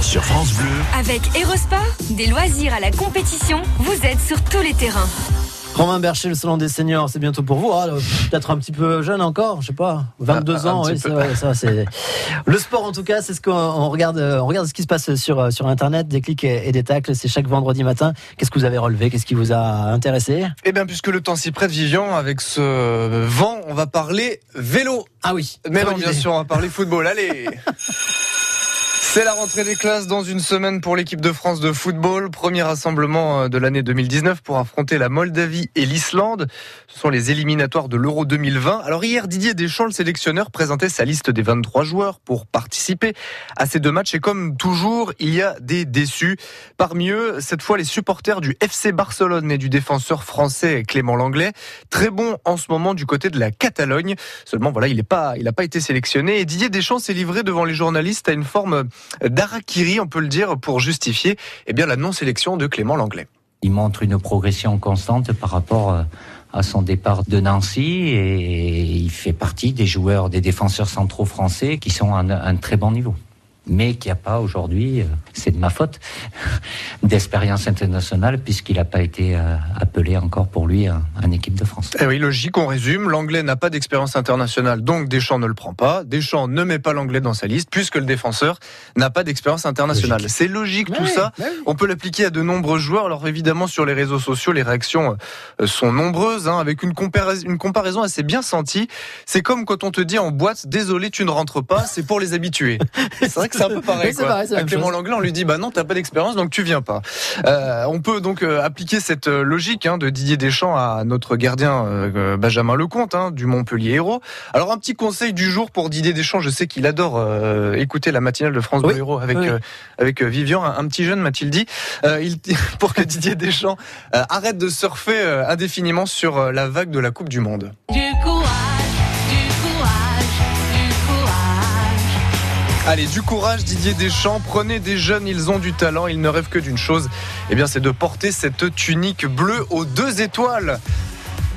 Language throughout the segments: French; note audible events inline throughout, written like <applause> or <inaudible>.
sport sur France Bleu. Avec Erosport, des loisirs à la compétition, vous êtes sur tous les terrains. Romain Bercher, le salon des seniors, c'est bientôt pour vous. Ah, Peut-être un petit peu jeune encore, je sais pas, 22 Un- un ans. Oui, vrai, ça, le sport en tout cas. C'est ce qu'on on regarde. On regarde ce qui se passe sur sur internet, des clics et, et des tacles. C'est chaque vendredi matin. Qu'est-ce que vous avez relevé? Qu'est-ce qui vous a intéressé? Eh bien, puisque le temps s'y prête, Vivian, avec ce vent, on va parler vélo. Ah oui. Mais non, bien idée. sûr, on va parler football. Allez <laughs> C'est la rentrée des classes dans une semaine pour l'équipe de France de football. Premier rassemblement euh, de l'année 2019 pour affronter la Moldavie et l'Islande. Ce sont les éliminatoires de l'Euro 2020. Alors hier, Didier Deschamps, le sélectionneur, présentait sa liste des 23 joueurs pour participer à ces deux matchs. Et comme toujours, il y a des déçus. Parmi eux, cette fois, les supporters du FC Barcelone et du défenseur français Clément Langlais. Très bon en ce moment du côté de la Catalogne. Seulement, voilà, il n'a pas, pas été sélectionné. Et Didier Deschamps s'est livré devant les journalistes à une forme d'harakiri, on peut le dire, pour justifier eh la non-sélection de Clément Langlais. Il montre une progression constante par rapport euh, à son départ de Nancy et il fait partie des joueurs, des défenseurs centraux français qui sont à un très bon niveau. Mais qu'il n'y a pas aujourd'hui, euh, c'est de ma faute, <laughs> d'expérience internationale puisqu'il n'a pas été euh, appelé encore pour lui en, en équipe de France. Eh oui, logique, on résume. L'anglais n'a pas d'expérience internationale, donc Deschamps ne le prend pas. Deschamps ne met pas l'anglais dans sa liste, puisque le défenseur n'a pas d'expérience internationale. C'est logique tout ça. oui. On peut l'appliquer à de nombreux joueurs. Alors évidemment, sur les réseaux sociaux, les réactions euh, sont nombreuses, hein, avec une, comparaison, une comparaison assez bien sentie. C'est comme quand on te dit en boîte, désolé, tu ne rentres pas, c'est pour les habitués. <laughs> C'est vrai que c'est un peu pareil. Oui, c'est quoi. pareil, à Clément chose. Langlais, on lui dit, bah non, t'as pas d'expérience, donc tu viens pas. Euh, on peut donc euh, appliquer cette euh, logique hein, de Didier Deschamps à notre gardien euh, euh, Benjamin Lecomte hein, du Montpellier Héros. Alors un petit conseil du jour pour Didier Deschamps, je sais qu'il adore euh, écouter la matinale de France Oui, Bleu Héros avec oui. euh, avec euh, Vivian, un, un petit jeune m'a-t-il dit, euh, il, <laughs> pour que Didier Deschamps euh, arrête de surfer euh, indéfiniment sur euh, la vague de la Coupe du Monde. Allez, du courage Didier Deschamps, prenez des jeunes, ils ont du talent, ils ne rêvent que d'une chose, eh bien c'est de porter cette tunique bleue aux deux étoiles.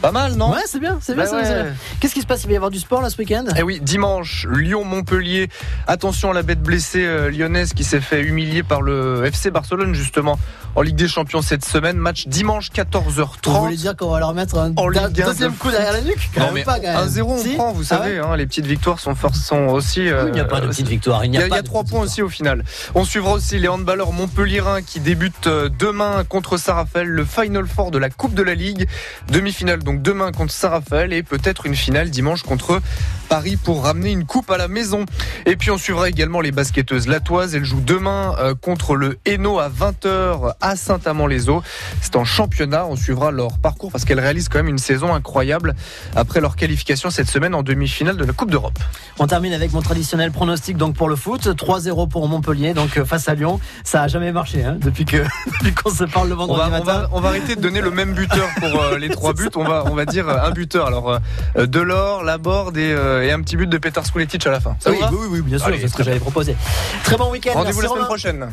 Pas mal, non Ouais, c'est bien, c'est bien, Bah ouais. bien. Qu'est-ce qui se passe? Il va y avoir du sport là ce week-end? Eh oui, dimanche, Lyon-Montpellier. Attention à la bête blessée euh, lyonnaise qui s'est fait humilier par le FC Barcelone justement en Ligue des Champions cette semaine. Match dimanche Vous 14h30. voulez dire qu'on va leur mettre un En da- Ligue un deuxième de coup derrière la nuque Quand Non même mais pas, quand même. 1-0 on Si prend, vous Ah savez, hein, les petites victoires sont, sont aussi... euh, Oui, Il n'y a pas de petite victoire. Il y a, il y a de trois petite points victoire. aussi au final. On suivra aussi les handballeurs montpelliérains qui débutent euh, demain contre Saint-Raphaël, le Final Four de la Coupe de la Ligue. Demi-finale donc demain contre Saint-Raphaël et peut-être une finale dimanche contre Paris pour ramener une coupe à la maison. Et puis on suivra également les basketteuses latoises. Elles jouent demain euh, contre le Hainaut à 20h à Saint-Amand-les-Eaux. C'est en championnat. On suivra leur parcours parce qu'elles réalisent quand même une saison incroyable après leur qualification cette semaine en demi-finale de la Coupe d'Europe. On termine avec mon traditionnel pronostic donc pour le foot. 3-0 pour Montpellier, donc euh, face à Lyon. Ça a jamais marché hein, depuis que <laughs> qu'on se parle le On vendredi on, matin. va, on va arrêter de donner le même buteur pour euh, les trois <laughs> buts. On va, on va dire euh, un buteur. Alors, euh, Delors, Laborde et, euh, et un petit but de Petar Skuletic à la fin. Ça oui, oui, oui, bien sûr, c'est ce que j'avais proposé. Très bon week-end. Rendez-vous la semaine prochaine.